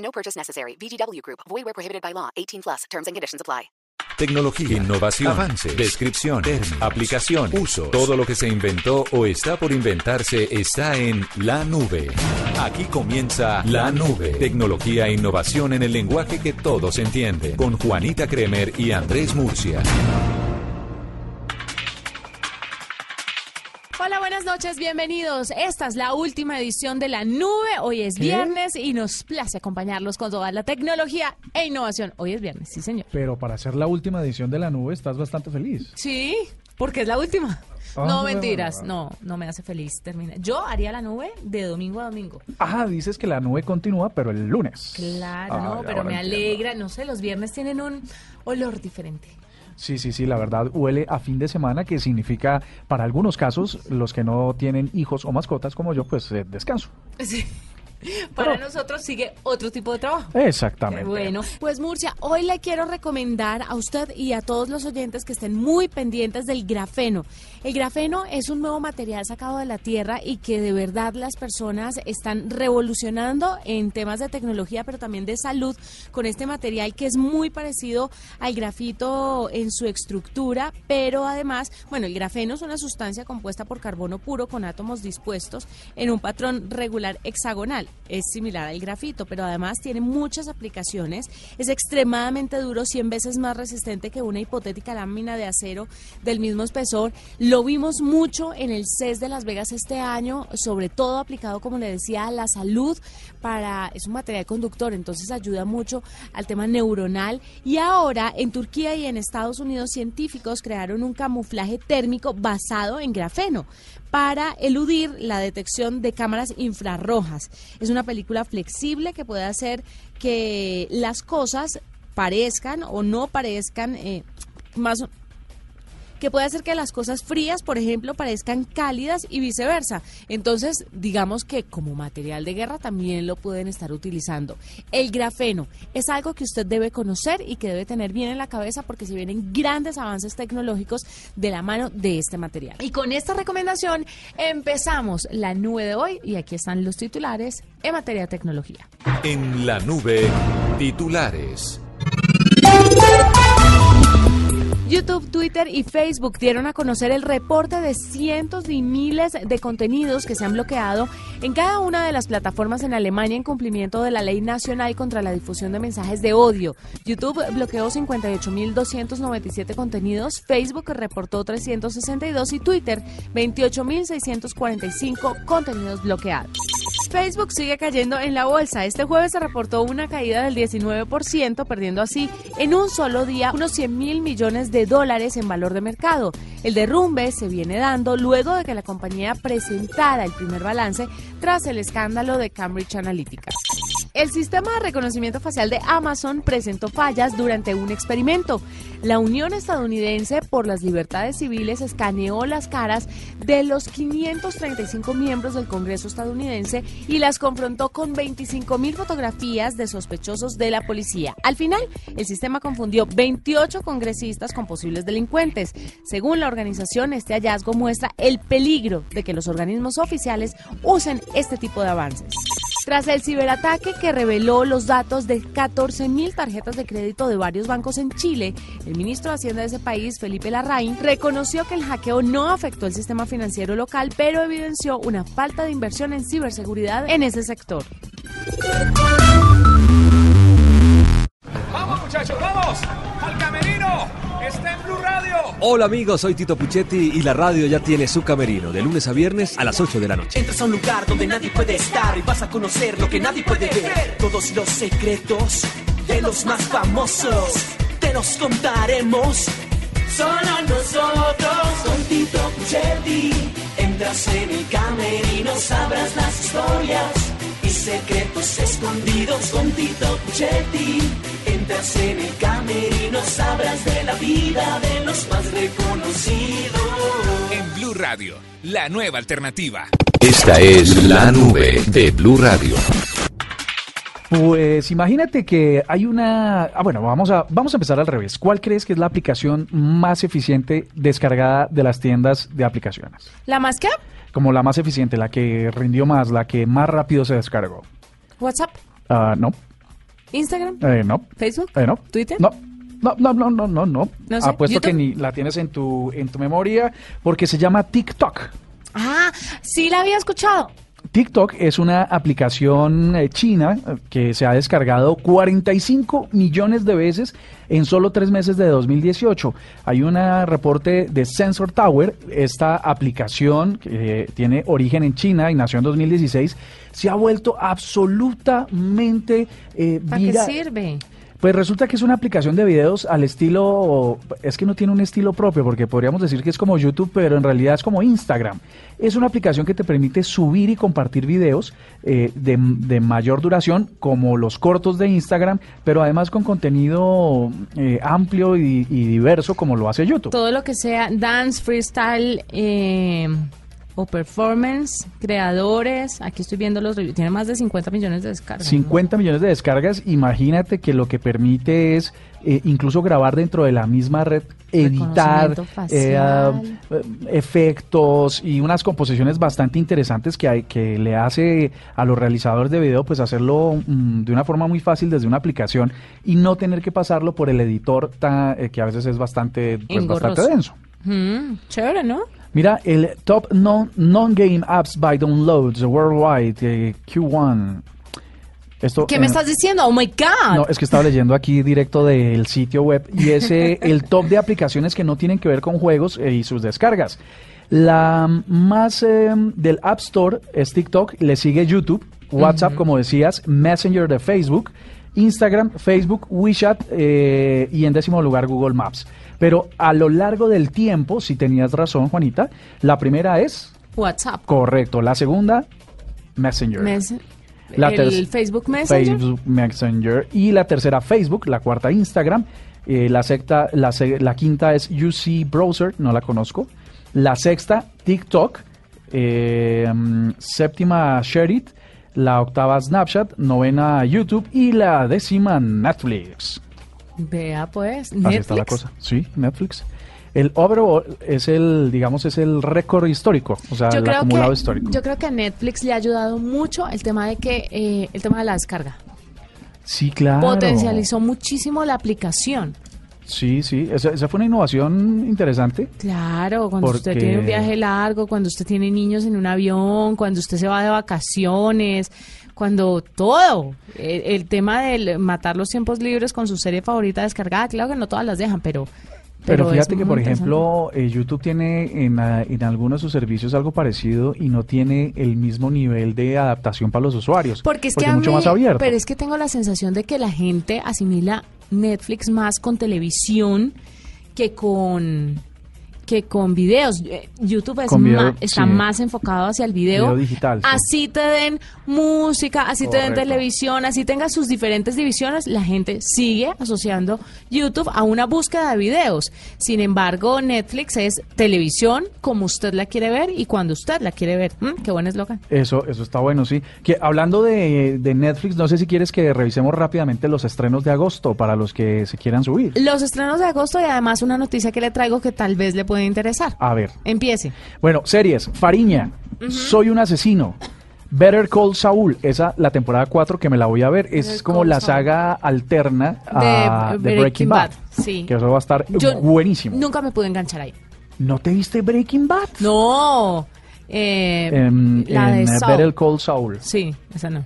No purchase necessary. VGW Group. Void where prohibited by law. 18 plus. Terms and conditions apply. Tecnología, innovación, avances, descripción, términos, aplicación, uso. Todo lo que se inventó o está por inventarse está en la nube. Aquí comienza la nube. Tecnología e innovación en el lenguaje que todos entienden. Con Juanita Kremer y Andrés Murcia. Hola, buenas noches, bienvenidos. Esta es la última edición de La Nube. Hoy es viernes y nos place acompañarlos con toda la tecnología e innovación. Hoy es viernes, sí, señor. Pero para hacer la última edición de la nube estás bastante feliz. Sí, porque es la última. Ah, no, mentiras, no, no me hace feliz terminar. Yo haría la nube de domingo a domingo. Ah, dices que la nube continúa, pero el lunes. Claro, Ah, no, pero me entiendo. alegra. No sé, los viernes tienen un olor diferente. Sí, sí, sí, la verdad huele a fin de semana, que significa, para algunos casos, los que no tienen hijos o mascotas como yo, pues eh, descanso. Sí. Para Pero- nosotros sigue otro tipo de trabajo. Exactamente. Bueno, pues Murcia, hoy le quiero recomendar a usted y a todos los oyentes que estén muy pendientes del grafeno. El grafeno es un nuevo material sacado de la tierra y que de verdad las personas están revolucionando en temas de tecnología, pero también de salud con este material que es muy parecido al grafito en su estructura, pero además, bueno, el grafeno es una sustancia compuesta por carbono puro con átomos dispuestos en un patrón regular hexagonal. Es similar al grafito, pero además tiene muchas aplicaciones. Es extremadamente duro, 100 veces más resistente que una hipotética lámina de acero del mismo espesor. Lo vimos mucho en el CES de Las Vegas este año, sobre todo aplicado, como le decía, a la salud. Para, es un material conductor, entonces ayuda mucho al tema neuronal. Y ahora en Turquía y en Estados Unidos científicos crearon un camuflaje térmico basado en grafeno para eludir la detección de cámaras infrarrojas. Es una película flexible que puede hacer que las cosas parezcan o no parezcan eh, más que puede hacer que las cosas frías, por ejemplo, parezcan cálidas y viceversa. Entonces, digamos que como material de guerra también lo pueden estar utilizando. El grafeno es algo que usted debe conocer y que debe tener bien en la cabeza porque se vienen grandes avances tecnológicos de la mano de este material. Y con esta recomendación empezamos la nube de hoy y aquí están los titulares en materia de tecnología. En la nube, titulares. YouTube, Twitter y Facebook dieron a conocer el reporte de cientos y miles de contenidos que se han bloqueado en cada una de las plataformas en Alemania en cumplimiento de la Ley Nacional contra la Difusión de Mensajes de Odio. YouTube bloqueó 58.297 contenidos, Facebook reportó 362 y Twitter 28.645 contenidos bloqueados. Facebook sigue cayendo en la bolsa. Este jueves se reportó una caída del 19%, perdiendo así en un solo día unos 100 mil millones de dólares en valor de mercado. El derrumbe se viene dando luego de que la compañía presentara el primer balance tras el escándalo de Cambridge Analytica. El sistema de reconocimiento facial de Amazon presentó fallas durante un experimento. La Unión Estadounidense por las Libertades Civiles escaneó las caras de los 535 miembros del Congreso estadounidense y las confrontó con 25 mil fotografías de sospechosos de la policía. Al final, el sistema confundió 28 congresistas con posibles delincuentes. Según la organización, este hallazgo muestra el peligro de que los organismos oficiales usen este tipo de avances. Tras el ciberataque que reveló los datos de 14.000 tarjetas de crédito de varios bancos en Chile, el ministro de Hacienda de ese país, Felipe Larraín, reconoció que el hackeo no afectó el sistema financiero local, pero evidenció una falta de inversión en ciberseguridad en ese sector. ¡Vamos, muchachos, vamos! Hola amigos, soy Tito Puchetti y la radio ya tiene su camerino de lunes a viernes a las 8 de la noche. Entras a un lugar donde nadie puede estar y vas a conocer lo que nadie puede ver. Todos los secretos de los más famosos te los contaremos. Solo nosotros con Tito Puchetti. Entras en el camerino, sabrás las historias y secretos escondidos con Tito Puchetti. Entras en el camerino, sabrás de la vida de los más reconocidos. En Blue Radio, la nueva alternativa. Esta es la nube de Blue Radio. Pues imagínate que hay una... Ah, bueno, vamos a, vamos a empezar al revés. ¿Cuál crees que es la aplicación más eficiente descargada de las tiendas de aplicaciones? ¿La más qué? Como la más eficiente, la que rindió más, la que más rápido se descargó. ¿WhatsApp? Ah, no, ¿Instagram? eh, no, ¿Facebook? eh, no. ¿Twitter? No. No, no, no, no, no, no. No sé, Apuesto ¿YouTube? que ni la tienes en tu, en tu memoria porque se llama TikTok. Ah, sí la había escuchado. TikTok es una aplicación eh, china eh, que se ha descargado 45 millones de veces en solo tres meses de 2018. Hay un reporte de Sensor Tower. Esta aplicación que eh, tiene origen en China y nació en 2016 se ha vuelto absolutamente eh, ¿Para qué sirve? Pues resulta que es una aplicación de videos al estilo, es que no tiene un estilo propio, porque podríamos decir que es como YouTube, pero en realidad es como Instagram. Es una aplicación que te permite subir y compartir videos eh, de, de mayor duración, como los cortos de Instagram, pero además con contenido eh, amplio y, y diverso, como lo hace YouTube. Todo lo que sea dance, freestyle eh, o performance, creadores. Aquí estoy viendo los reviews. Tiene más de 50 millones de descargas. ¿no? 50 millones de descargas, imagínate que lo que permite es eh, incluso grabar dentro de la misma red, editar eh, efectos y unas composiciones bastante interesantes que, hay, que le hace a los realizadores de video pues hacerlo mm, de una forma muy fácil desde una aplicación y no tener que pasarlo por el editor ta- eh, que a veces es bastante, pues, bastante denso. Mm, chévere, ¿no? Mira, el Top non- Non-Game Apps by Downloads Worldwide eh, Q1. Esto, ¿Qué me eh, estás diciendo? Oh my God. no, es que estaba leyendo aquí directo del sitio web y es eh, el top de aplicaciones que no tienen que ver con juegos eh, y sus descargas. La más del App Store es TikTok, le sigue YouTube, WhatsApp, como decías, Messenger de Facebook, Instagram, Facebook, WeChat eh, y en décimo lugar Google Maps. Pero a lo largo del tiempo, si tenías razón, Juanita, la primera es WhatsApp. correcto, la segunda, Messenger. Mes- La el Facebook Messenger. Facebook Messenger. Y la tercera, Facebook. La cuarta, Instagram. Eh, la, sexta, la, quinta es UC Browser, no la conozco. La sexta, TikTok. Eh, séptima, Sharit. La octava, Snapchat. Novena, YouTube. Y la décima, Netflix. Vea pues, Así está la Netflix. cosa. Sí, Netflix. El overall es el, digamos, es el récord histórico, o sea, Yo el acumulado que, histórico. yo creo que a Netflix le ha ayudado mucho el tema de que eh, el tema de la descarga sí, claro. potencializó muchísimo la aplicación. Sí, sí, esa, esa fue una innovación interesante. Claro, cuando usted tiene un viaje largo, cuando usted tiene niños en un avión, cuando usted se va de vacaciones, cuando todo. El, el tema de matar los tiempos libres con su serie favorita descargada, claro que no todas las dejan, pero... Pero, fíjate que, por ejemplo, eh, YouTube tiene en, ah, en algunos de sus servicios algo parecido y no tiene el mismo nivel de adaptación para los usuarios. Porque es que es mucho mí- más abierto. Pero es que tengo la sensación de que la gente asimila Netflix más con televisión que con que con videos. Eh, YouTube es video, ma- está sí. más enfocado hacia el video. Video digital, sí. Así te den música, así te den televisión, así tenga sus diferentes divisiones, la gente sigue asociando YouTube a una búsqueda de videos. Sin embargo, Netflix es televisión como usted la quiere ver y cuando usted la quiere ver. Mm, qué buen eslogan. Eso, eso está bueno, sí. Que hablando de, de Netflix, no sé si quieres que revisemos rápidamente los estrenos de agosto para los que se quieran subir. Los estrenos de agosto y además una noticia que le traigo que tal vez le puede interesar. A ver. Empiece. Bueno, series. Fariña. Soy un asesino. Better Call Saul. Esa, la temporada 4 que me la voy a ver. Es Better como Call la Saul. saga alterna De a, de Breaking, Bad. sí. Que eso va a estar Yo buenísimo. Nunca me pude enganchar ahí. ¿No te viste Breaking Bad? No. Eh, En, la de en, Saul. Better Call Saul. Sí, esa no.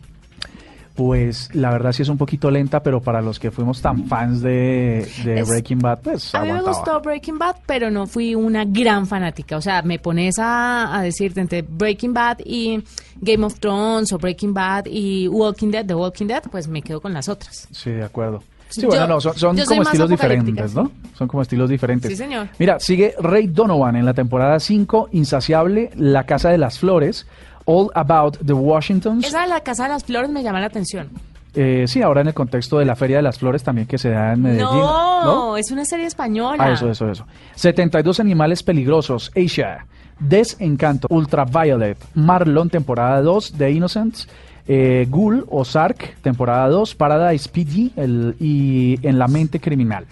Pues la verdad sí es un poquito lenta, pero para los que fuimos tan fans de, de Es- Breaking Bad, pues A mí me gustó Breaking Bad, pero no fui una gran fanática. O sea, me pones a, a decirte entre Breaking Bad y Game of Thrones o Breaking Bad y Walking Dead, The Walking Dead, pues me quedo con las otras. Sí, de acuerdo. Sí, Yo- bueno, no, son, son como estilos diferentes, ¿no? Son como estilos diferentes. Sí, señor. Mira, sigue Ray Donovan en la temporada 5, Insaciable, La Casa de las Flores, All About the Washingtons. Esa de la Casa de las Flores me llama la atención. Eh, sí, ahora en el contexto de la Feria de las Flores también que se da en Medellín. No, es una serie española. Ah, eso, eso, eso. 72 animales peligrosos, Asia. Desencanto, Ultraviolet, Marlon, temporada 2, The Innocents, eh, Ghoul o Sark, temporada 2, Paradise PG el, y En la mente criminal.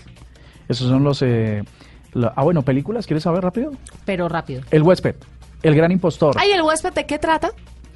Esos son los... eh, la- ah, bueno, películas, ¿quieres saber rápido? Pero rápido. El huésped, El gran impostor. Ay, ¿el huésped de qué trata?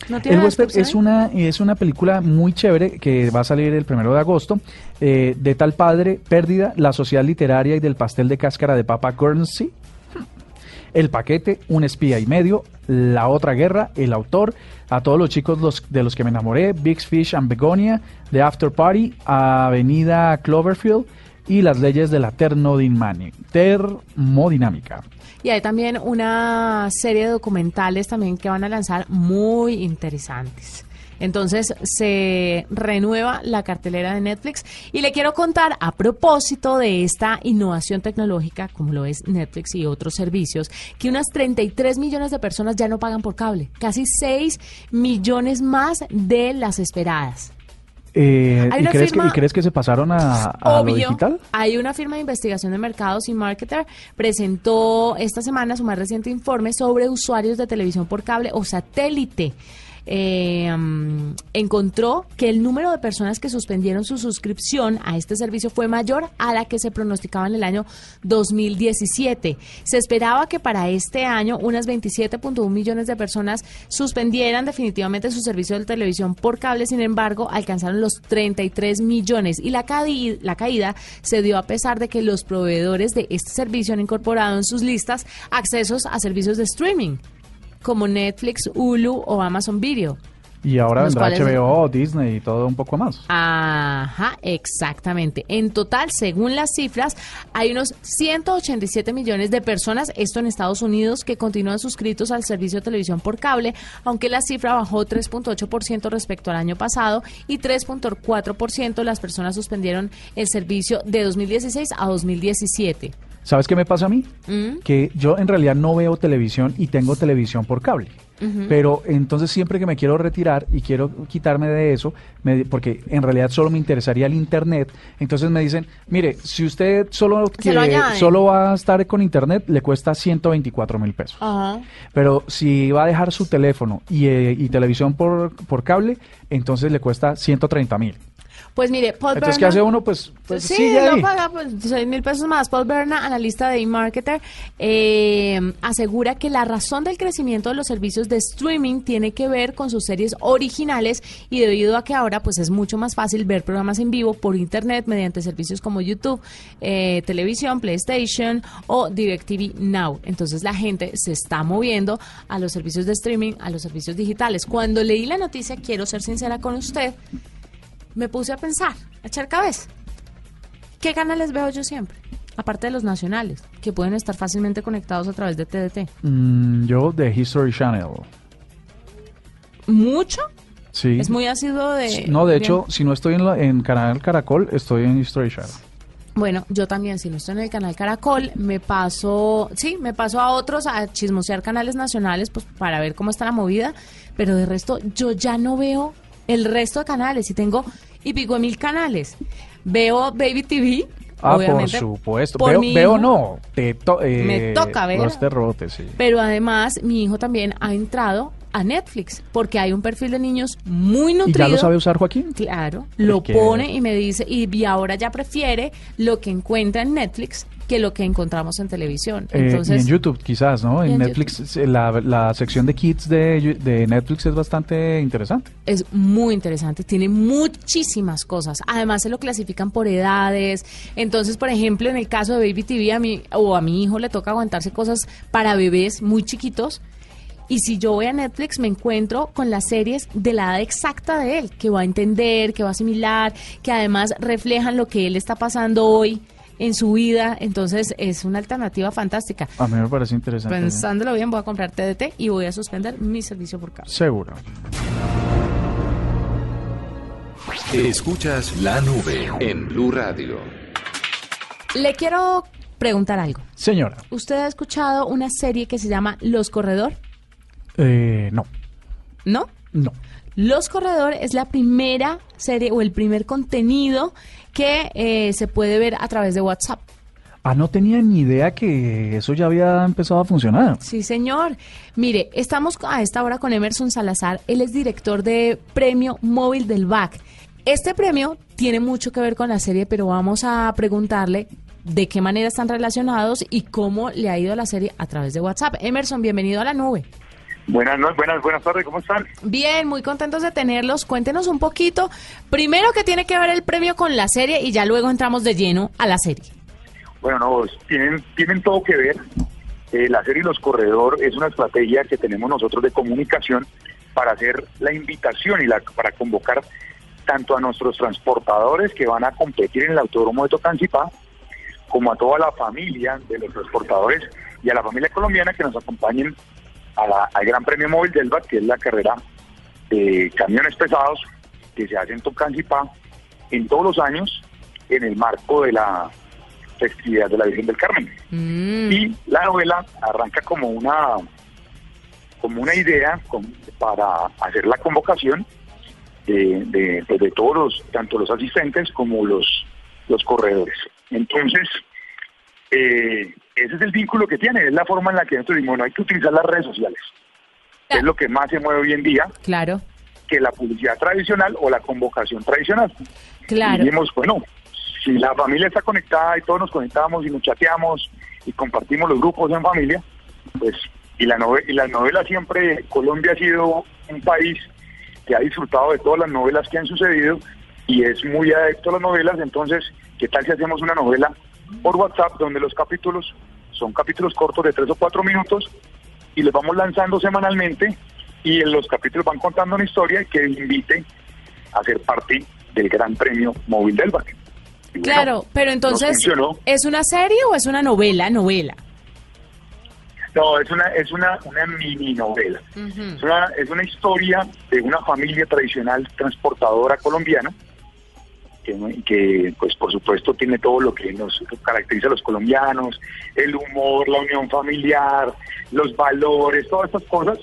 ¿No tiene El huésped es una, es una película muy chévere que va a salir el primero de agosto. eh, de tal padre, pérdida, la sociedad literaria y del pastel de cáscara de papa Guernsey. El paquete, un espía y medio, la otra guerra, el autor, a todos los chicos los, de los que me enamoré, Big Fish and Begonia, The After Party, Avenida Cloverfield y las leyes de la termodinámica. Y hay también una serie de documentales también que van a lanzar muy interesantes. Entonces se renueva la cartelera de Netflix y le quiero contar a propósito de esta innovación tecnológica, como lo es Netflix y otros servicios, que unas 33 millones de personas ya no pagan por cable, casi 6 millones más de las esperadas. Eh, ¿y, crees que, ¿Y crees que se pasaron a, a lo Obvio. digital? Hay una firma de investigación de mercados y marketer presentó esta semana su más reciente informe sobre usuarios de televisión por cable o satélite. Eh, encontró que el número de personas que suspendieron su suscripción a este servicio fue mayor a la que se pronosticaba en el año 2017. Se esperaba que para este año unas 27.1 millones de personas suspendieran definitivamente su servicio de televisión por cable, sin embargo, alcanzaron los 33 millones y la, cadi- la caída se dio a pesar de que los proveedores de este servicio han incorporado en sus listas accesos a servicios de streaming como Netflix, Hulu o Amazon Video. Y ahora vendrá HBO, Disney y todo un poco más. Ajá, exactamente. En total, según las cifras, hay unos 187 millones de personas, esto en Estados Unidos, que continúan suscritos al servicio de televisión por cable, aunque la cifra bajó 3.8% respecto al año pasado y 3.4% las personas suspendieron el servicio de 2016 a 2017. ¿Sabes qué me pasa a mí? Mm. Que yo en realidad no veo televisión y tengo televisión por cable. Pero entonces siempre que me quiero retirar y quiero quitarme de eso, me- porque en realidad solo me interesaría el internet, entonces me dicen, mire, si usted solo, quiere- solo va a estar con internet, le cuesta 124 mil pesos. Pero si va a dejar su teléfono y, eh, y televisión por, por cable, entonces le cuesta 130 mil. Pues mire, Paul Entonces, ¿qué hace uno? Pues, pues sí, sigue no ahí. paga pues, 6 mil pesos más. Paul Berna, analista de eMarketer, eh, asegura que la razón del crecimiento de los servicios de streaming tiene que ver con sus series originales y debido a que ahora pues es mucho más fácil ver programas en vivo por internet mediante servicios como YouTube, eh, televisión, PlayStation o DirecTV Now. Entonces la gente se está moviendo a los servicios de streaming, a los servicios digitales. Cuando leí la noticia, quiero ser sincera con usted, me puse a pensar, a echar cabeza. ¿Qué canales veo yo siempre? Aparte de los nacionales, que pueden estar fácilmente conectados a través de TDT. Mm, yo de History Channel. ¿Mucho? Sí. Es muy ácido de... No, de bien. hecho, si no estoy en, la- en Canal Caracol, estoy en History Channel. Bueno, yo también, si no estoy en el canal Caracol, me paso, sí, me paso a otros a chismosear canales nacionales, pues para ver cómo está la movida, pero de resto yo ya no veo el resto de canales y tengo y pico mil canales. Veo Baby TV, Ah, por supuesto. por veo, veo hijo. no. Te to- eh, Me toca ver. Los terrotes, sí. Pero además, mi hijo también ha entrado a Netflix porque hay un perfil de niños muy ¿Y nutrido. ya lo sabe usar Joaquín? Claro, lo pone y me dice, y, y ahora ya prefiere lo que encuentra en Netflix que lo que encontramos en televisión. Eh, y en YouTube, quizás, ¿no? En en Netflix, la, la sección de kids de, de Netflix es bastante interesante. es muy interesante, tiene muchísimas cosas. Además se lo clasifican por edades. Entonces, por ejemplo, en el caso de Baby TV a mí o a mi hijo le toca aguantarse cosas para bebés muy chiquitos. Y si yo voy a Netflix me encuentro con las series de la edad exacta de él, que va a entender, que va a asimilar, que además reflejan lo que él está pasando hoy en su vida. Entonces es una alternativa fantástica. A mí me parece interesante. Pensándolo bien, voy a comprar TDT y voy a suspender mi servicio por cable. Seguro. Escuchas la nube en Blue Radio. Le quiero preguntar algo. Señora, ¿Usted ha escuchado una serie que se llama Los Corredor? eh, no. ¿No? No. Los Corredor es la primera serie o el primer contenido que eh, se puede ver a través de WhatsApp. Ah, no tenía ni idea que eso ya había empezado a funcionar. Sí, señor. Mire, estamos a esta hora con Emerson Salazar. Él es director de Premio Móvil del BAC. Este premio tiene mucho que ver con la serie, pero vamos a preguntarle de qué manera están relacionados y cómo le ha ido la serie a través de WhatsApp. Emerson, bienvenido a la nube. Buenas noches, buenas, buenas tardes, ¿cómo están? Bien, muy contentos de tenerlos. Cuéntenos un poquito, primero qué tiene que ver el premio con la serie y ya luego entramos de lleno a la serie. Bueno, no, tienen, tienen todo que ver. Eh, la serie Los Corredor es una estrategia que tenemos nosotros de comunicación para hacer la invitación y la, para convocar tanto a nuestros transportadores que van a competir en el Autódromo de Tocancipá, como a toda la familia de los transportadores y a la familia colombiana que nos acompañen al Gran Premio Móvil del BAT, que es la carrera de camiones pesados que se hace en Tocancipá en todos los años en el marco de la festividad de la Virgen del Carmen. Mm. Y la novela arranca como una como una idea para hacer la convocación de, de, pues, de todos los, tanto los asistentes como los, los corredores. Entonces, eh, ese es el vínculo que tiene, es la forma en la que nosotros decimos, no hay que utilizar las redes sociales. Es lo que más se mueve hoy en día. Claro. Que la publicidad tradicional o la convocación tradicional. Claro. Y dijimos, bueno, si la familia está conectada y todos nos conectamos y nos chateamos y compartimos los grupos en familia, pues, y la, y la novela siempre, Colombia ha sido un país que ha disfrutado de todas las novelas que han sucedido y es muy adepto a las novelas, entonces, ¿qué tal si hacemos una novela por WhatsApp donde los capítulos son capítulos cortos de tres o cuatro minutos y los vamos lanzando semanalmente y en los capítulos van contando una historia que invite a ser parte del Gran Premio Móvil del BAC. claro, pero entonces, ¿es una serie o es una novela? Novela. No, es una, es una, una mini novela. es, una, es una historia de una familia tradicional transportadora colombiana que, pues por supuesto tiene todo lo que nos caracteriza a los colombianos, el humor, la unión familiar, los valores, todas estas cosas,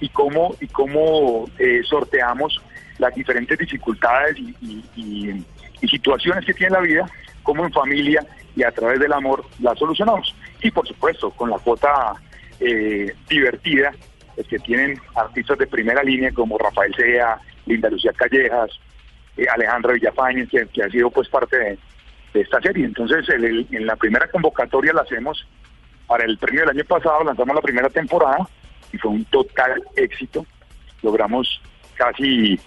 y cómo, y cómo eh, sorteamos las diferentes dificultades y, situaciones que tiene la vida, cómo en familia y a través del amor las solucionamos. Y por supuesto, con la cuota eh, divertida, es que tienen artistas de primera línea como Rafael Sea, Linda Lucía Callejas, eh, Alejandra Villafañez, que, ha sido pues parte de, esta serie. Entonces, en la primera convocatoria la hacemos para el premio del año pasado, lanzamos la primera temporada y fue un total éxito. Logramos casi,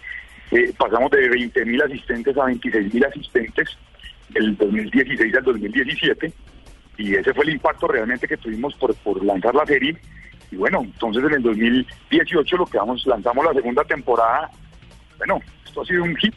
eh, pasamos de 20 mil asistentes a 26 mil asistentes del 2016 al 2017 y ese fue el impacto realmente que tuvimos por, por lanzar la serie. Y bueno, entonces en el 2018 lo que vamos, lanzamos la segunda temporada. Bueno, esto ha sido un hit.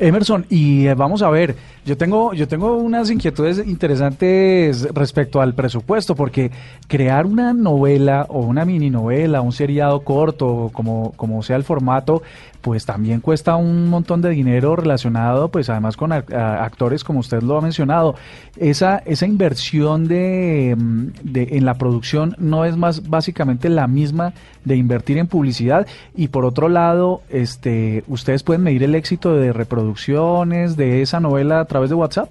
Emerson, y eh, vamos a ver, yo tengo, yo tengo unas inquietudes interesantes respecto al presupuesto, porque crear una novela o una mini novela, un seriado corto, como, como sea el formato, pues también cuesta un montón de dinero relacionado, pues además con actores como usted lo ha mencionado. Esa, esa inversión de, mm, de, en la producción no es más básicamente la misma de invertir en publicidad y por otro lado, este, ustedes pueden medir el éxito de reproducciones de esa novela a través de WhatsApp.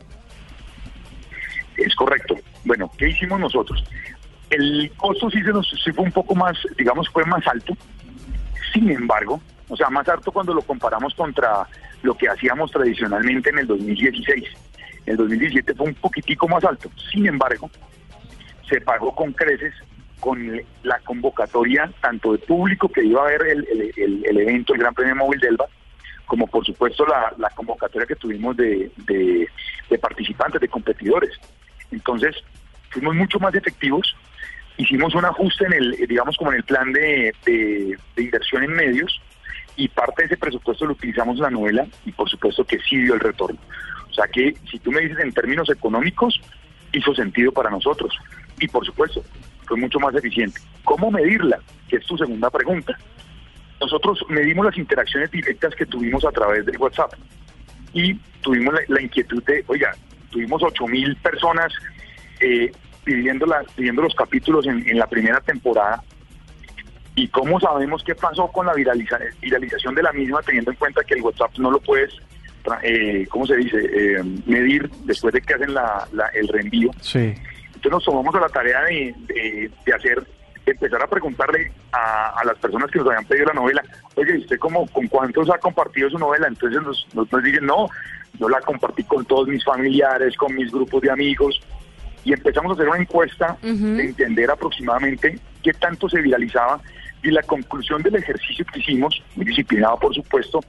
Es correcto. Bueno, ¿qué hicimos nosotros? El costo sí, se nos, sí fue un poco más, digamos, fue más alto. Sin embargo, o sea, más alto cuando lo comparamos contra lo que hacíamos tradicionalmente en el 2016. El 2017 fue un poquitico más alto. Sin embargo, se pagó con creces con la convocatoria tanto de público que iba a ver el, el, evento, el Gran Premio Móvil del ELBA, como por supuesto la, convocatoria que tuvimos de, de, participantes, de competidores. Entonces, fuimos mucho más efectivos, hicimos un ajuste en el, digamos, como en el plan de, de inversión en medios, y parte de ese presupuesto lo utilizamos en la novela y por supuesto que sí dio el retorno. O sea que si tú me dices en términos económicos, hizo sentido para nosotros y por supuesto fue mucho más eficiente. ¿Cómo medirla? Que es tu segunda pregunta. Nosotros medimos las interacciones directas que tuvimos a través de WhatsApp y tuvimos la, inquietud de, oiga, tuvimos 8 mil personas eh, pidiendo, los capítulos en la primera temporada ¿Y cómo sabemos qué pasó con la viraliza- viralización de la misma, teniendo en cuenta que el WhatsApp no lo puedes, tra- eh, ¿cómo se dice?, Eh, medir después de que hacen la- la- el reenvío. Sí. Entonces nos tomamos a la tarea de, de- de hacer, de empezar a preguntarle a, a las personas que nos habían pedido la novela, oye, ¿y ¿usted cómo, con cuántos ha compartido su novela? Entonces nos, nos, nos dicen, no, yo la compartí con todos mis familiares, con mis grupos de amigos, y empezamos a hacer una encuesta de entender aproximadamente qué tanto se viralizaba, y la conclusión del ejercicio que hicimos, muy disciplinado por supuesto,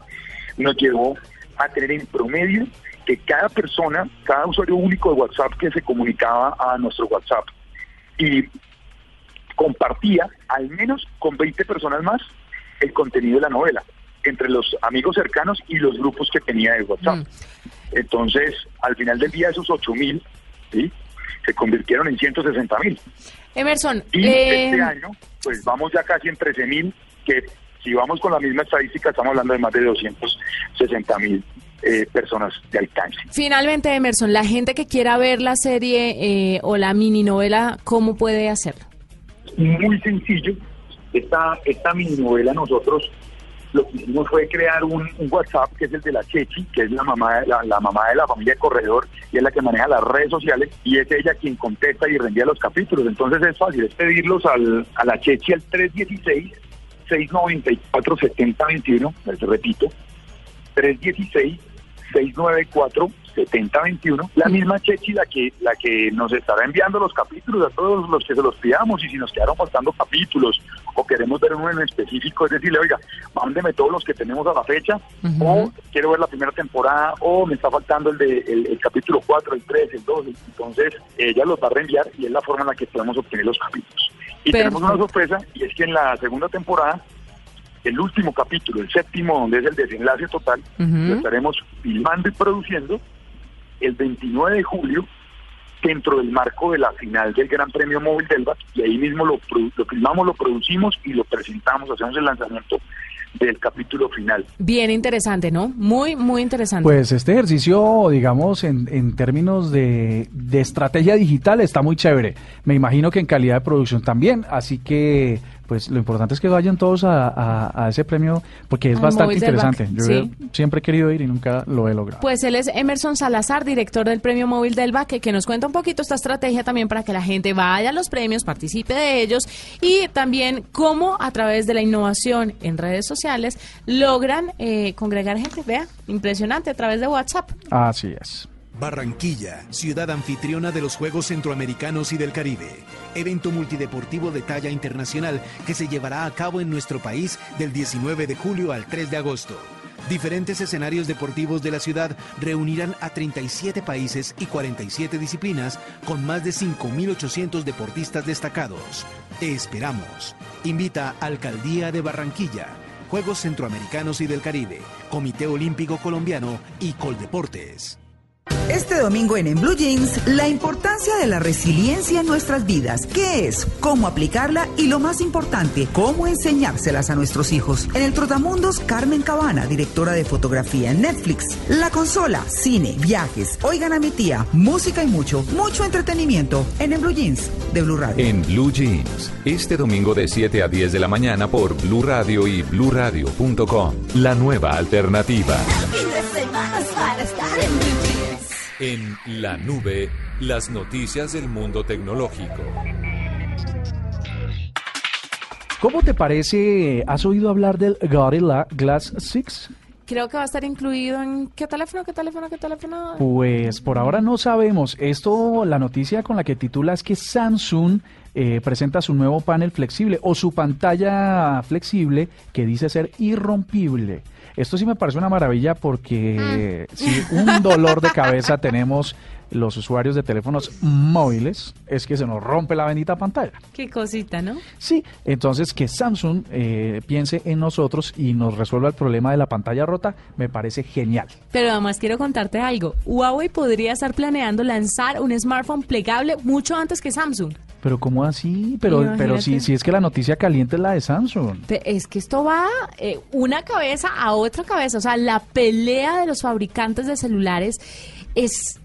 nos llevó a tener en promedio que cada persona, cada usuario único de WhatsApp que se comunicaba a nuestro WhatsApp y compartía al menos con 20 personas más el contenido de la novela, entre los amigos cercanos y los grupos que tenía de WhatsApp. Entonces, al final del día, esos 8 mil ¿sí? Se convirtieron en 160 mil. Emerson, Y eh, este año, pues vamos ya casi en 13 mil, que si vamos con la misma estadística, estamos hablando de más de 260 mil eh, personas de alcance. finalmente, Emerson, la gente que quiera ver la serie eh, o la mini novela, ¿cómo puede hacerlo? Muy sencillo. Esta, esta mini novela nosotros lo que hicimos fue crear un, WhatsApp que es el de la Chechi, que es la mamá, de la, mamá de la familia de Corredor y es la que maneja las redes sociales y es ella quien contesta y reenvía los capítulos. Entonces es fácil, es pedirlos al, a la Chechi al 316 694 7021, les repito, 316 694 7021. La misma Chechi la que la que nos estará enviando los capítulos a todos los que se los pidamos y si nos quedaron faltando capítulos o queremos ver uno en específico, es decirle, oiga, mándeme todos los que tenemos a la fecha o quiero ver la primera temporada o me está faltando el de el, el capítulo 4, el 3, el 2. Entonces, ella los va a reenviar y es la forma en la que podemos obtener los capítulos. Y tenemos una sorpresa y es que en la segunda temporada el último capítulo, el séptimo, donde es el desenlace total, lo estaremos filmando y produciendo el 29 de julio dentro del marco de la final del Gran Premio Móvil del BAT y ahí mismo lo, lo filmamos, lo producimos y lo presentamos, hacemos el lanzamiento del capítulo final. Bien interesante, ¿no? Muy, muy interesante. Pues este ejercicio, digamos, en, en términos de, de estrategia digital está muy chévere. Me imagino que en calidad de producción también. Así que, pues lo importante es que vayan todos a, a- a ese premio porque es Al bastante interesante. Yo sí. siempre he querido ir y nunca lo he logrado. Pues él es Emerson Salazar, director del Premio Móvil del BAC, que nos cuenta un poquito esta estrategia también para que la gente vaya a los premios, participe de ellos y también cómo a través de la innovación en redes sociales logran eh, congregar gente. Vea, impresionante a través de WhatsApp. Así es. Barranquilla, ciudad anfitriona de los Juegos Centroamericanos y del Caribe. Evento multideportivo de talla internacional que se llevará a cabo en nuestro país del 19 de julio al 3 de agosto. Diferentes escenarios deportivos de la ciudad reunirán a 37 países y 47 disciplinas con más de 5.800 deportistas destacados. Te esperamos. Invita Alcaldía de Barranquilla, Juegos Centroamericanos y del Caribe, Comité Olímpico Colombiano y Coldeportes. Este domingo en En Blue Jeans, la importancia de la resiliencia en nuestras vidas. ¿Qué es? ¿Cómo aplicarla? Y lo más importante, ¿cómo enseñárselas a nuestros hijos? En el Trotamundos, Carmen Cabana, directora de fotografía en Netflix. La consola, cine, viajes, oigan a mi tía, música y mucho, mucho entretenimiento en En Blue Jeans de Blue Radio. En Blue Jeans, este domingo de 7 a 10 de la mañana por Blue Radio y bluradio.com. La nueva alternativa. En la nube, las noticias del mundo tecnológico. ¿Cómo te parece? ¿Has oído hablar del Gorilla Glass 6? Creo que va a estar incluido en qué teléfono, qué teléfono, qué teléfono. Pues por ahora no sabemos. Esto, la noticia con la que titula es que Samsung eh, presenta su nuevo panel flexible o su pantalla flexible que dice ser irrompible. Esto sí me parece una maravilla porque si un dolor de cabeza tenemos los usuarios de teléfonos móviles es que se nos rompe la bendita pantalla. Qué cosita, ¿no? Sí, entonces que Samsung eh, piense en nosotros y nos resuelva el problema de la pantalla rota me parece genial. Pero además quiero contarte algo. Huawei podría estar planeando lanzar un smartphone plegable mucho antes que Samsung. Pero ¿cómo así? Pero, pero si, si es que la noticia caliente es la de Samsung. Es que esto va eh, una cabeza a otra cabeza. O sea, la pelea de los fabricantes de celulares es,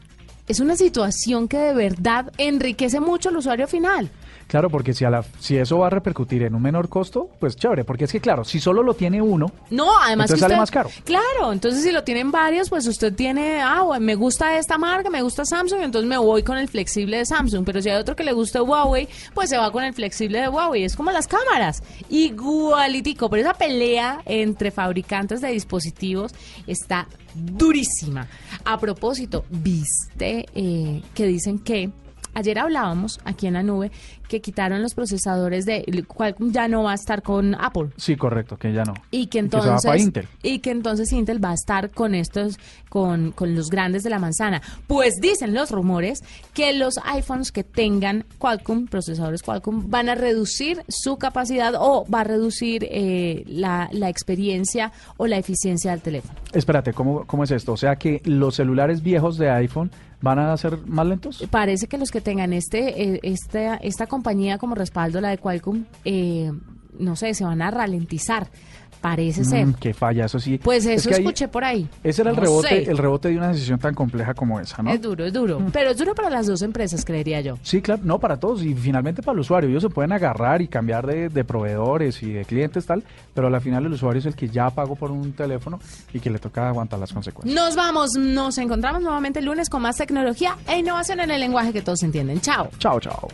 es una situación que de verdad enriquece mucho al usuario final. Claro, porque si, a la, si eso va a repercutir en un menor costo, pues chévere, porque es que claro, si solo lo tiene uno, no, además entonces que sale más caro. Claro, entonces si lo tienen varios, pues usted tiene, ah, bueno, me gusta esta marca, me gusta Samsung, entonces me voy con el flexible de Samsung, pero si hay otro que le gusta Huawei, pues se va con el flexible de Huawei, es como las cámaras, igualitico, pero esa pelea entre fabricantes de dispositivos está durísima. A propósito, viste eh, que dicen que Ayer hablábamos aquí en la nube que quitaron los procesadores de Qualcomm ya no va a estar con Apple Sí, correcto, que ya no. y que se va entonces para Intel. y que entonces Intel va a estar con estos con, con los grandes de la manzana. Pues dicen los rumores que los iPhones que tengan Qualcomm, procesadores Qualcomm, van a reducir su capacidad o va a reducir eh, la, la experiencia o la eficiencia del teléfono. Espérate, ¿cómo, ¿cómo es esto? O sea que los celulares viejos de iPhone van a ser más lentos. Parece que los que tengan este, eh, esta, esta compañía como respaldo, la de Qualcomm, eh, no sé, se van a ralentizar. Parece ser. Mm, que falla, eso sí. Pues Es eso ahí- escuché por ahí. Ese era el No rebote, sé. el rebote de una decisión tan compleja como esa, ¿no? Es duro, es duro. Pero es duro para las dos empresas, creería yo. Sí, claro, no para todos y finalmente para el usuario. Ellos se pueden agarrar y cambiar de, de proveedores y de clientes tal, pero al final el usuario es el que ya pagó por un teléfono y que le toca aguantar las consecuencias. Nos vamos, nos encontramos nuevamente el lunes con más tecnología e innovación en el lenguaje que todos entienden. Chao. Chao, chao.